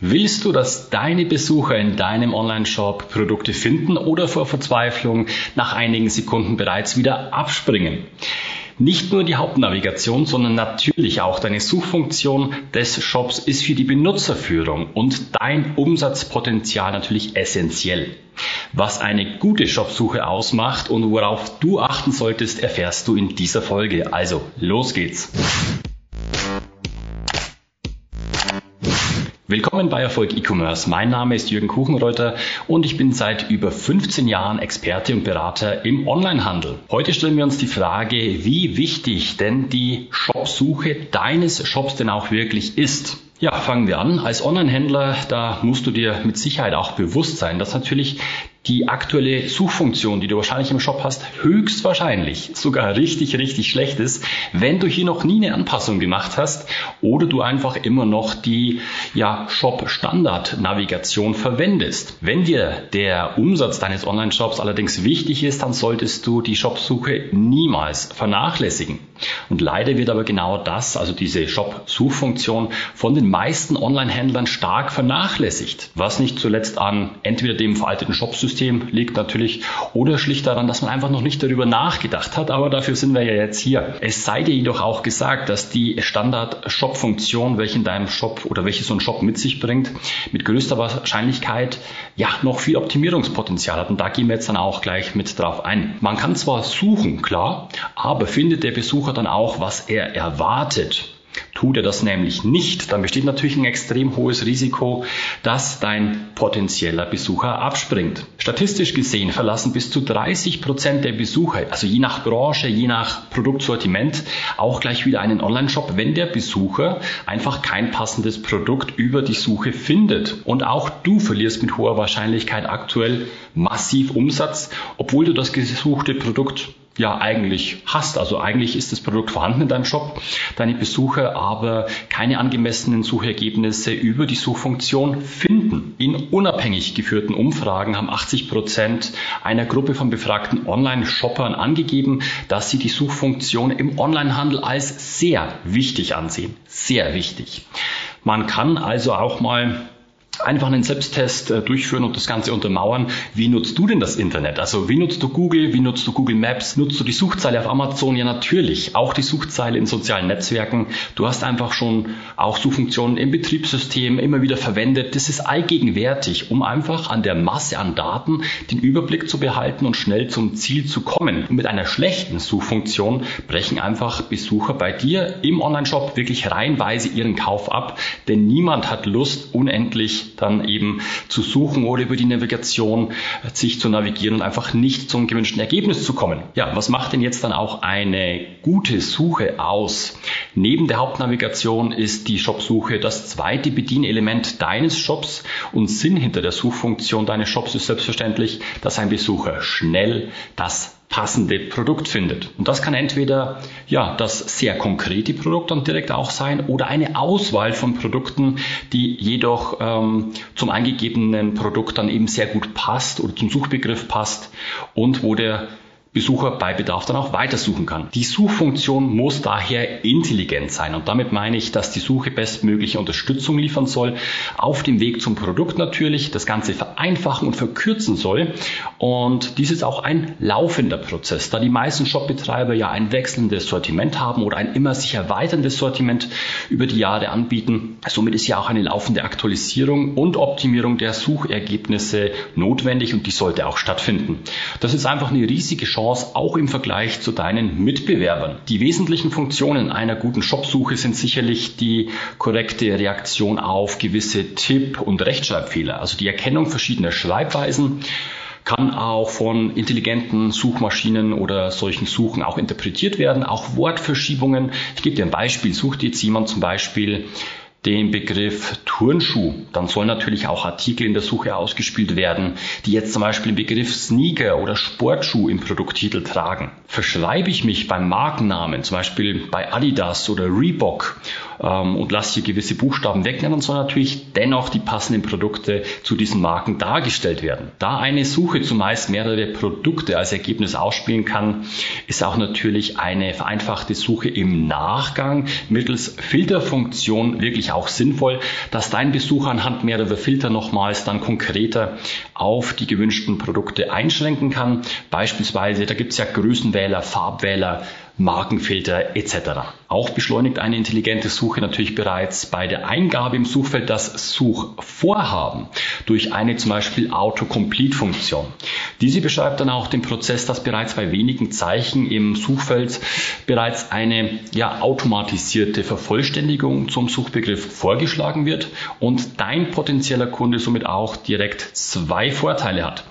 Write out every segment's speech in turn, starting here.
Willst du, dass deine Besucher in deinem Online-Shop Produkte finden oder vor Verzweiflung nach einigen Sekunden bereits wieder abspringen? Nicht nur die Hauptnavigation, sondern natürlich auch deine Suchfunktion des Shops ist für die Benutzerführung und dein Umsatzpotenzial natürlich essentiell. Was eine gute Shopsuche ausmacht und worauf du achten solltest, erfährst du in dieser Folge. Also, los geht's! Willkommen bei Erfolg E-Commerce. Mein Name ist Jürgen Kuchenreuter und ich bin seit über 15 Jahren Experte und Berater im Onlinehandel. Heute stellen wir uns die Frage, wie wichtig denn die Shopsuche deines Shops denn auch wirklich ist. Ja, fangen wir an. Als Online-Händler, da musst du dir mit Sicherheit auch bewusst sein, dass natürlich die aktuelle Suchfunktion, die du wahrscheinlich im Shop hast, höchstwahrscheinlich sogar richtig, richtig schlecht ist, wenn du hier noch nie eine Anpassung gemacht hast oder du einfach immer noch die ja, Shop-Standard-Navigation verwendest. Wenn dir der Umsatz deines Online-Shops allerdings wichtig ist, dann solltest du die Shop-Suche niemals vernachlässigen. Und leider wird aber genau das, also diese Shop-Suchfunktion, von den meisten Online-Händlern stark vernachlässigt, was nicht zuletzt an entweder dem veralteten Shop-System System liegt natürlich oder schlicht daran, dass man einfach noch nicht darüber nachgedacht hat, aber dafür sind wir ja jetzt hier. Es sei dir jedoch auch gesagt, dass die Standard-Shop-Funktion, welche in deinem Shop oder welche so ein Shop mit sich bringt, mit größter Wahrscheinlichkeit ja noch viel Optimierungspotenzial hat und da gehen wir jetzt dann auch gleich mit drauf ein. Man kann zwar suchen, klar, aber findet der Besucher dann auch, was er erwartet? Tut er das nämlich nicht, dann besteht natürlich ein extrem hohes Risiko, dass dein potenzieller Besucher abspringt. Statistisch gesehen verlassen bis zu 30 Prozent der Besucher, also je nach Branche, je nach Produktsortiment, auch gleich wieder einen Online-Shop, wenn der Besucher einfach kein passendes Produkt über die Suche findet. Und auch du verlierst mit hoher Wahrscheinlichkeit aktuell massiv Umsatz, obwohl du das gesuchte Produkt ja eigentlich hast. Also eigentlich ist das Produkt vorhanden in deinem Shop, deine Besucher aber keine angemessenen Suchergebnisse über die Suchfunktion finden. In unabhängig geführten Umfragen haben 80 Prozent einer Gruppe von befragten Online-Shoppern angegeben, dass sie die Suchfunktion im Onlinehandel als sehr wichtig ansehen. Sehr wichtig. Man kann also auch mal einfach einen Selbsttest äh, durchführen und das Ganze untermauern. Wie nutzt du denn das Internet? Also wie nutzt du Google? Wie nutzt du Google Maps? Nutzt du die Suchzeile auf Amazon? Ja, natürlich. Auch die Suchzeile in sozialen Netzwerken. Du hast einfach schon auch Suchfunktionen im Betriebssystem immer wieder verwendet. Das ist allgegenwärtig, um einfach an der Masse an Daten den Überblick zu behalten und schnell zum Ziel zu kommen. Und mit einer schlechten Suchfunktion brechen einfach Besucher bei dir im Onlineshop wirklich reihenweise ihren Kauf ab, denn niemand hat Lust, unendlich dann eben zu suchen oder über die Navigation äh, sich zu navigieren und einfach nicht zum gewünschten Ergebnis zu kommen. Ja, was macht denn jetzt dann auch eine gute Suche aus? Neben der Hauptnavigation ist die Shopsuche das zweite Bedienelement deines Shops und Sinn hinter der Suchfunktion deines Shops ist selbstverständlich, dass ein Besucher schnell das passende Produkt findet. Und das kann entweder ja das sehr konkrete Produkt dann direkt auch sein oder eine Auswahl von Produkten, die jedoch ähm, zum eingegebenen Produkt dann eben sehr gut passt oder zum Suchbegriff passt und wo der Besucher bei Bedarf dann auch weitersuchen kann. Die Suchfunktion muss daher intelligent sein und damit meine ich, dass die Suche bestmögliche Unterstützung liefern soll, auf dem Weg zum Produkt natürlich, das Ganze vereinfachen und verkürzen soll und dies ist auch ein laufender Prozess, da die meisten Shopbetreiber ja ein wechselndes Sortiment haben oder ein immer sich erweiterndes Sortiment über die Jahre anbieten. Somit ist ja auch eine laufende Aktualisierung und Optimierung der Suchergebnisse notwendig und die sollte auch stattfinden. Das ist einfach eine riesige Chance Chance auch im Vergleich zu deinen Mitbewerbern. Die wesentlichen Funktionen einer guten Shopsuche sind sicherlich die korrekte Reaktion auf gewisse Tipp- und Rechtschreibfehler, also die Erkennung verschiedener Schreibweisen, kann auch von intelligenten Suchmaschinen oder solchen Suchen auch interpretiert werden, auch Wortverschiebungen. Ich gebe dir ein Beispiel. Sucht jetzt jemand zum Beispiel den Begriff Turnschuh, dann sollen natürlich auch Artikel in der Suche ausgespielt werden, die jetzt zum Beispiel den Begriff Sneaker oder Sportschuh im Produkttitel tragen. Verschreibe ich mich beim Markennamen, zum Beispiel bei Adidas oder Reebok ähm, und lasse hier gewisse Buchstaben weg, dann sollen natürlich dennoch die passenden Produkte zu diesen Marken dargestellt werden. Da eine Suche zumeist mehrere Produkte als Ergebnis ausspielen kann, ist auch natürlich eine vereinfachte Suche im Nachgang mittels Filterfunktion wirklich auch sinnvoll, dass dein Besucher anhand mehrerer Filter nochmals dann konkreter auf die gewünschten Produkte einschränken kann. Beispielsweise, da gibt es ja Größenwähler, Farbwähler, Markenfilter etc. Auch beschleunigt eine intelligente Suche natürlich bereits bei der Eingabe im Suchfeld das Suchvorhaben durch eine zum Beispiel Autocomplete-Funktion. Diese beschreibt dann auch den Prozess, dass bereits bei wenigen Zeichen im Suchfeld bereits eine ja, automatisierte Vervollständigung zum Suchbegriff vorgeschlagen wird und dein potenzieller Kunde somit auch direkt zwei Vorteile hat.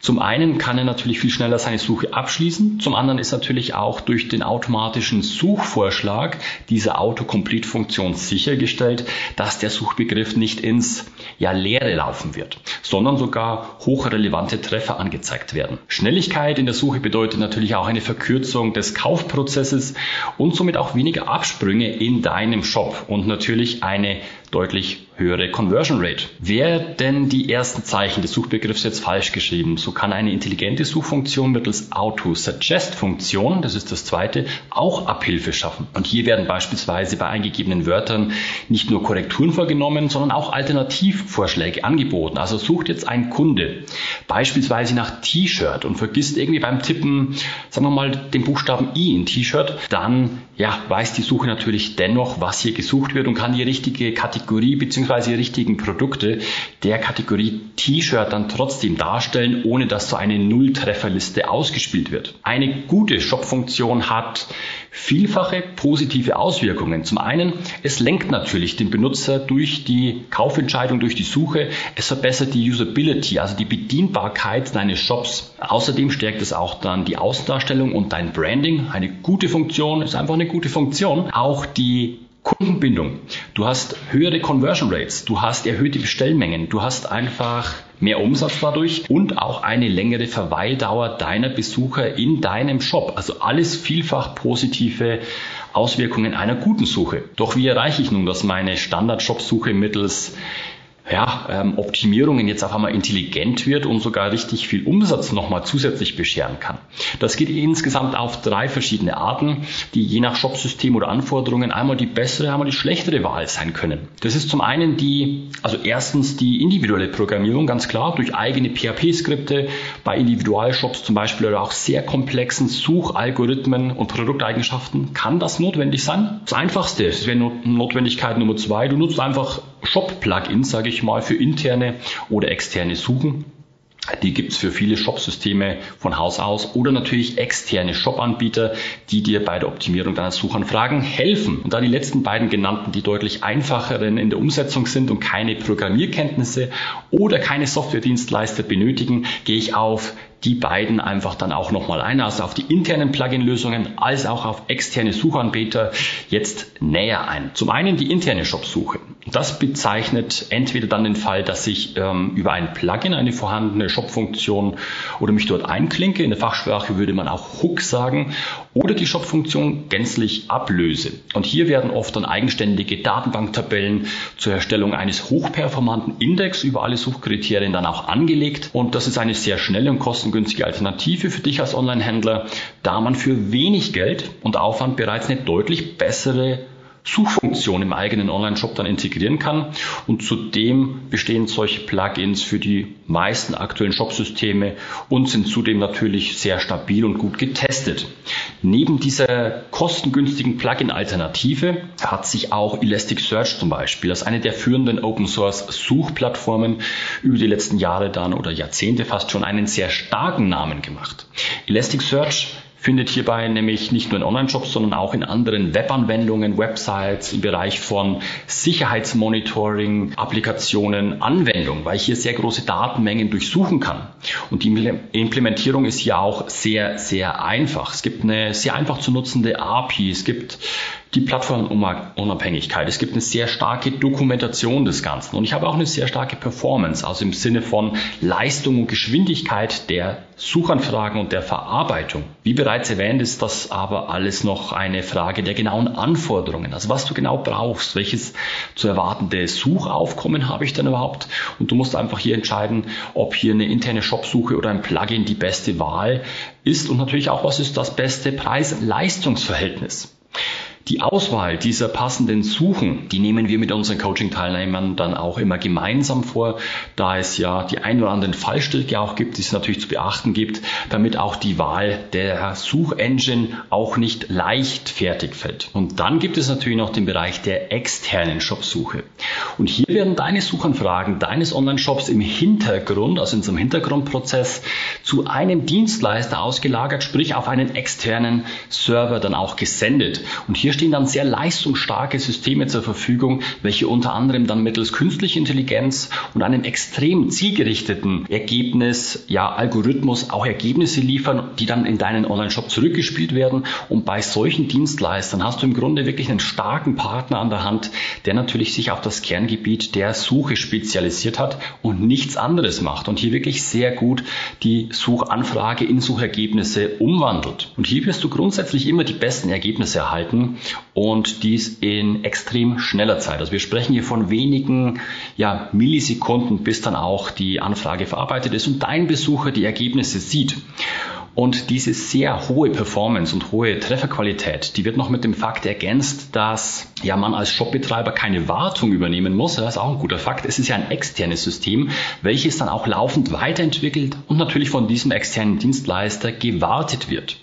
Zum einen kann er natürlich viel schneller seine Suche abschließen. Zum anderen ist natürlich auch durch den automatischen Suchvorschlag dieser Autocomplete-Funktion sichergestellt, dass der Suchbegriff nicht ins ja, Leere laufen wird, sondern sogar hochrelevante Treffer angezeigt werden. Schnelligkeit in der Suche bedeutet natürlich auch eine Verkürzung des Kaufprozesses und somit auch weniger Absprünge in deinem Shop und natürlich eine deutlich höhere Conversion Rate. Wer denn die ersten Zeichen des Suchbegriffs jetzt falsch geschrieben, so kann eine intelligente Suchfunktion mittels Auto-Suggest-Funktion, das ist das zweite, auch Abhilfe schaffen. Und hier werden beispielsweise bei eingegebenen Wörtern nicht nur Korrekturen vorgenommen, sondern auch Alternativvorschläge angeboten. Also sucht jetzt ein Kunde beispielsweise nach T-Shirt und vergisst irgendwie beim Tippen, sagen wir mal, den Buchstaben I in T-Shirt, dann ja, weiß die Suche natürlich dennoch, was hier gesucht wird und kann die richtige Kategorie bzw. die richtigen Produkte der Kategorie T-Shirt dann trotzdem darstellen, ohne dass so eine Nulltrefferliste ausgespielt wird. Eine gute Shop-Funktion hat vielfache positive Auswirkungen. Zum einen, es lenkt natürlich den Benutzer durch die Kaufentscheidung, durch die Suche. Es verbessert die Usability, also die Bedienbarkeit deines Shops. Außerdem stärkt es auch dann die Außendarstellung und dein Branding. Eine gute Funktion ist einfach eine gute Funktion. Auch die Kundenbindung. Du hast höhere Conversion Rates, du hast erhöhte Bestellmengen, du hast einfach mehr Umsatz dadurch und auch eine längere Verweildauer deiner Besucher in deinem Shop. Also alles vielfach positive Auswirkungen einer guten Suche. Doch wie erreiche ich nun, dass meine Standard-Shop-Suche mittels ja, ähm, Optimierungen jetzt auf einmal intelligent wird und sogar richtig viel Umsatz nochmal zusätzlich bescheren kann. Das geht insgesamt auf drei verschiedene Arten, die je nach Shopsystem oder Anforderungen einmal die bessere, einmal die schlechtere Wahl sein können. Das ist zum einen die, also erstens die individuelle Programmierung, ganz klar, durch eigene PHP-Skripte bei Individualshops zum Beispiel oder auch sehr komplexen Suchalgorithmen und Produkteigenschaften kann das notwendig sein. Das einfachste, das wäre Notwendigkeit Nummer zwei, du nutzt einfach Shop-Plugins, sage ich mal, für interne oder externe Suchen. Die gibt's für viele Shop-Systeme von Haus aus oder natürlich externe Shop-Anbieter, die dir bei der Optimierung deiner Suchanfragen helfen. Und da die letzten beiden genannten die deutlich einfacheren in der Umsetzung sind und keine Programmierkenntnisse oder keine Software-Dienstleister benötigen, gehe ich auf die beiden einfach dann auch nochmal ein, also auf die internen Plugin-Lösungen als auch auf externe Suchanbieter jetzt näher ein. Zum einen die interne Shop-Suche. Das bezeichnet entweder dann den Fall, dass ich ähm, über ein Plugin eine vorhandene Shop-Funktion oder mich dort einklinke. In der Fachsprache würde man auch Hook sagen oder die Shop-Funktion gänzlich ablöse. Und hier werden oft dann eigenständige Datenbanktabellen zur Erstellung eines hochperformanten Index über alle Suchkriterien dann auch angelegt. Und das ist eine sehr schnelle und kostengünstige Alternative für dich als Online-Händler, da man für wenig Geld und Aufwand bereits eine deutlich bessere Suchfunktion im eigenen Online-Shop dann integrieren kann. Und zudem bestehen solche Plugins für die meisten aktuellen Shopsysteme und sind zudem natürlich sehr stabil und gut getestet. Neben dieser kostengünstigen Plugin-Alternative hat sich auch Elasticsearch zum Beispiel als eine der führenden Open-Source-Suchplattformen über die letzten Jahre dann oder Jahrzehnte fast schon einen sehr starken Namen gemacht. Elasticsearch findet hierbei nämlich nicht nur in Online-Shops, sondern auch in anderen Webanwendungen, Websites im Bereich von Sicherheitsmonitoring, Applikationen, Anwendung, weil ich hier sehr große Datenmengen durchsuchen kann. Und die Implementierung ist hier auch sehr, sehr einfach. Es gibt eine sehr einfach zu nutzende API. Es gibt die Plattformunabhängigkeit. Es gibt eine sehr starke Dokumentation des Ganzen und ich habe auch eine sehr starke Performance, also im Sinne von Leistung und Geschwindigkeit der Suchanfragen und der Verarbeitung. Wie bereits erwähnt, ist das aber alles noch eine Frage der genauen Anforderungen. Also was du genau brauchst, welches zu erwartende Suchaufkommen habe ich denn überhaupt? Und du musst einfach hier entscheiden, ob hier eine interne Shopsuche oder ein Plugin die beste Wahl ist und natürlich auch, was ist das beste Preis-Leistungsverhältnis. Die Auswahl dieser passenden Suchen, die nehmen wir mit unseren Coaching-Teilnehmern dann auch immer gemeinsam vor, da es ja die ein oder anderen Fallstricke auch gibt, die es natürlich zu beachten gibt, damit auch die Wahl der Suchengine auch nicht leichtfertig fällt. Und dann gibt es natürlich noch den Bereich der externen Shopsuche. Und hier werden deine Suchanfragen deines Online-Shops im Hintergrund, also in einem Hintergrundprozess, zu einem Dienstleister ausgelagert, sprich auf einen externen Server dann auch gesendet. Und hier stehen dann sehr leistungsstarke Systeme zur Verfügung, welche unter anderem dann mittels künstlicher Intelligenz und einem extrem zielgerichteten Ergebnis, ja, Algorithmus auch Ergebnisse liefern, die dann in deinen Online-Shop zurückgespielt werden. Und bei solchen Dienstleistern hast du im Grunde wirklich einen starken Partner an der Hand, der natürlich sich auf das Kerngebiet der Suche spezialisiert hat und nichts anderes macht und hier wirklich sehr gut die Suchanfrage in Suchergebnisse umwandelt. Und hier wirst du grundsätzlich immer die besten Ergebnisse erhalten und dies in extrem schneller Zeit. Also wir sprechen hier von wenigen ja, Millisekunden, bis dann auch die Anfrage verarbeitet ist und dein Besucher die Ergebnisse sieht. Und diese sehr hohe Performance und hohe Trefferqualität, die wird noch mit dem Fakt ergänzt, dass ja man als Shopbetreiber keine Wartung übernehmen muss. Das ist auch ein guter Fakt. Es ist ja ein externes System, welches dann auch laufend weiterentwickelt und natürlich von diesem externen Dienstleister gewartet wird.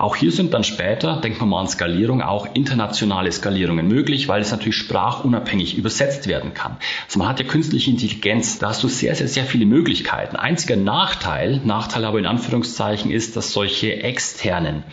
Auch hier sind dann später, denkt man mal an Skalierung, auch internationale Skalierungen möglich, weil es natürlich sprachunabhängig übersetzt werden kann. Also man hat ja künstliche Intelligenz, da hast du sehr, sehr, sehr viele Möglichkeiten. Einziger Nachteil, Nachteil aber in Anführungszeichen ist, dass solche externen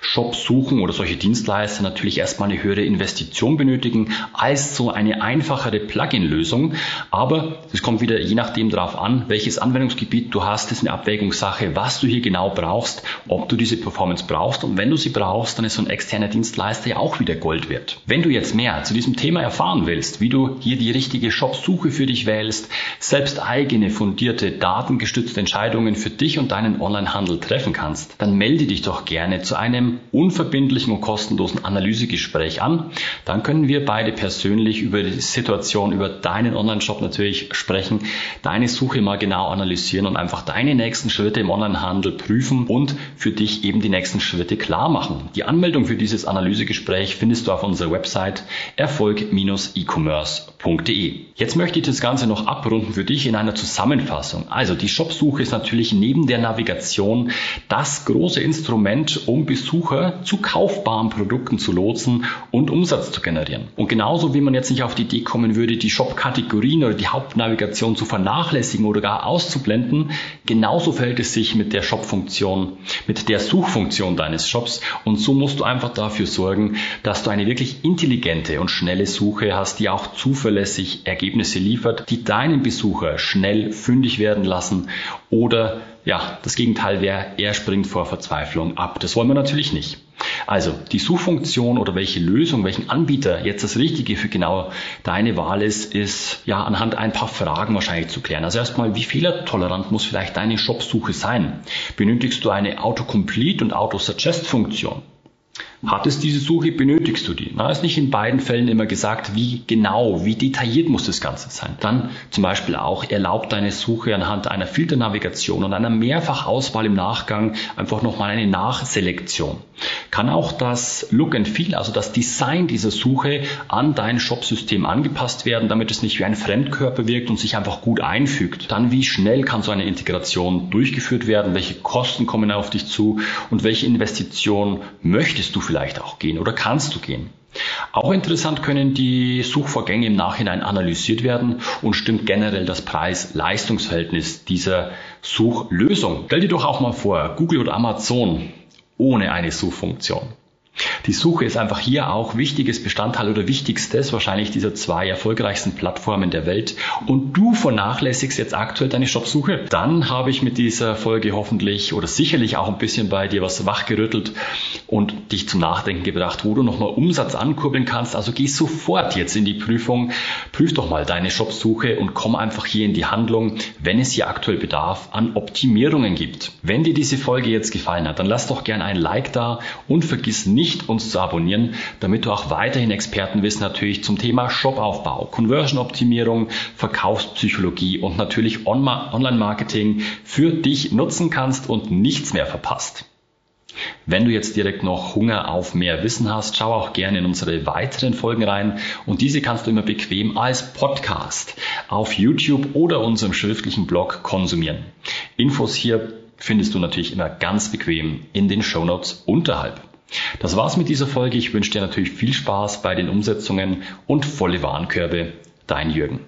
Shops suchen oder solche Dienstleister natürlich erstmal eine höhere Investition benötigen als so eine einfachere Plugin-Lösung. Aber es kommt wieder je nachdem darauf an, welches Anwendungsgebiet du hast, ist eine Abwägungssache, was du hier genau brauchst, ob du diese Performance brauchst brauchst. Und wenn du sie brauchst, dann ist so ein externer Dienstleister ja auch wieder Gold wert. Wenn du jetzt mehr zu diesem Thema erfahren willst, wie du hier die richtige Shopsuche für dich wählst, selbst eigene fundierte, datengestützte Entscheidungen für dich und deinen Onlinehandel treffen kannst, dann melde dich doch gerne zu einem unverbindlichen und kostenlosen Analysegespräch an. Dann können wir beide persönlich über die Situation, über deinen Online-Shop natürlich sprechen, deine Suche mal genau analysieren und einfach deine nächsten Schritte im Onlinehandel prüfen und für dich eben die nächsten Schritte Schritte klar machen. Die Anmeldung für dieses Analysegespräch findest du auf unserer Website erfolg-e-commerce.de. Jetzt möchte ich das Ganze noch abrunden für dich in einer Zusammenfassung. Also die Shopsuche ist natürlich neben der Navigation das große Instrument, um Besucher zu kaufbaren Produkten zu lotsen und Umsatz zu generieren. Und genauso wie man jetzt nicht auf die Idee kommen würde, die Shop-Kategorien oder die Hauptnavigation zu vernachlässigen oder gar auszublenden, genauso verhält es sich mit der Shop-Funktion, mit der Suchfunktion deines Shops. Und so musst du einfach dafür sorgen, dass du eine wirklich intelligente und schnelle Suche hast, die auch zuverlässig Ergebnisse liefert, die deinen Besucher schnell fündig werden lassen oder ja, das Gegenteil wäre, er springt vor Verzweiflung ab. Das wollen wir natürlich nicht. Also die Suchfunktion oder welche Lösung, welchen Anbieter jetzt das Richtige für genau deine Wahl ist, ist ja anhand ein paar Fragen wahrscheinlich zu klären. Also erstmal, wie fehlertolerant muss vielleicht deine Shopsuche sein? Benötigst du eine Autocomplete und Autosuggest-Funktion? Hat es diese Suche, benötigst du die? Na, ist nicht in beiden Fällen immer gesagt, wie genau, wie detailliert muss das Ganze sein. Dann zum Beispiel auch erlaubt deine Suche anhand einer Filternavigation und einer Mehrfachauswahl im Nachgang einfach nochmal eine Nachselektion. Kann auch das Look and Feel, also das Design dieser Suche an dein Shopsystem angepasst werden, damit es nicht wie ein Fremdkörper wirkt und sich einfach gut einfügt. Dann wie schnell kann so eine Integration durchgeführt werden? Welche Kosten kommen auf dich zu? Und welche Investition möchtest du vielleicht auch gehen oder kannst du gehen. Auch interessant können die Suchvorgänge im Nachhinein analysiert werden und stimmt generell das Preis-Leistungsverhältnis dieser Suchlösung. Stell dir doch auch mal vor, Google oder Amazon ohne eine Suchfunktion. Die Suche ist einfach hier auch wichtiges Bestandteil oder wichtigstes wahrscheinlich dieser zwei erfolgreichsten Plattformen der Welt und du vernachlässigst jetzt aktuell deine Shopsuche, dann habe ich mit dieser Folge hoffentlich oder sicherlich auch ein bisschen bei dir was wachgerüttelt und dich zum Nachdenken gebracht, wo du nochmal Umsatz ankurbeln kannst. Also geh sofort jetzt in die Prüfung, prüf doch mal deine Shopsuche und komm einfach hier in die Handlung, wenn es hier aktuell Bedarf an Optimierungen gibt. Wenn dir diese Folge jetzt gefallen hat, dann lass doch gerne ein Like da und vergiss nicht, nicht, uns zu abonnieren, damit du auch weiterhin Expertenwissen natürlich zum Thema Shopaufbau, Conversion-Optimierung, Verkaufspsychologie und natürlich Online-Marketing für dich nutzen kannst und nichts mehr verpasst. Wenn du jetzt direkt noch Hunger auf mehr Wissen hast, schau auch gerne in unsere weiteren Folgen rein und diese kannst du immer bequem als Podcast auf YouTube oder unserem schriftlichen Blog konsumieren. Infos hier findest du natürlich immer ganz bequem in den Shownotes unterhalb. Das war's mit dieser Folge. Ich wünsche dir natürlich viel Spaß bei den Umsetzungen und volle Warenkörbe. Dein Jürgen.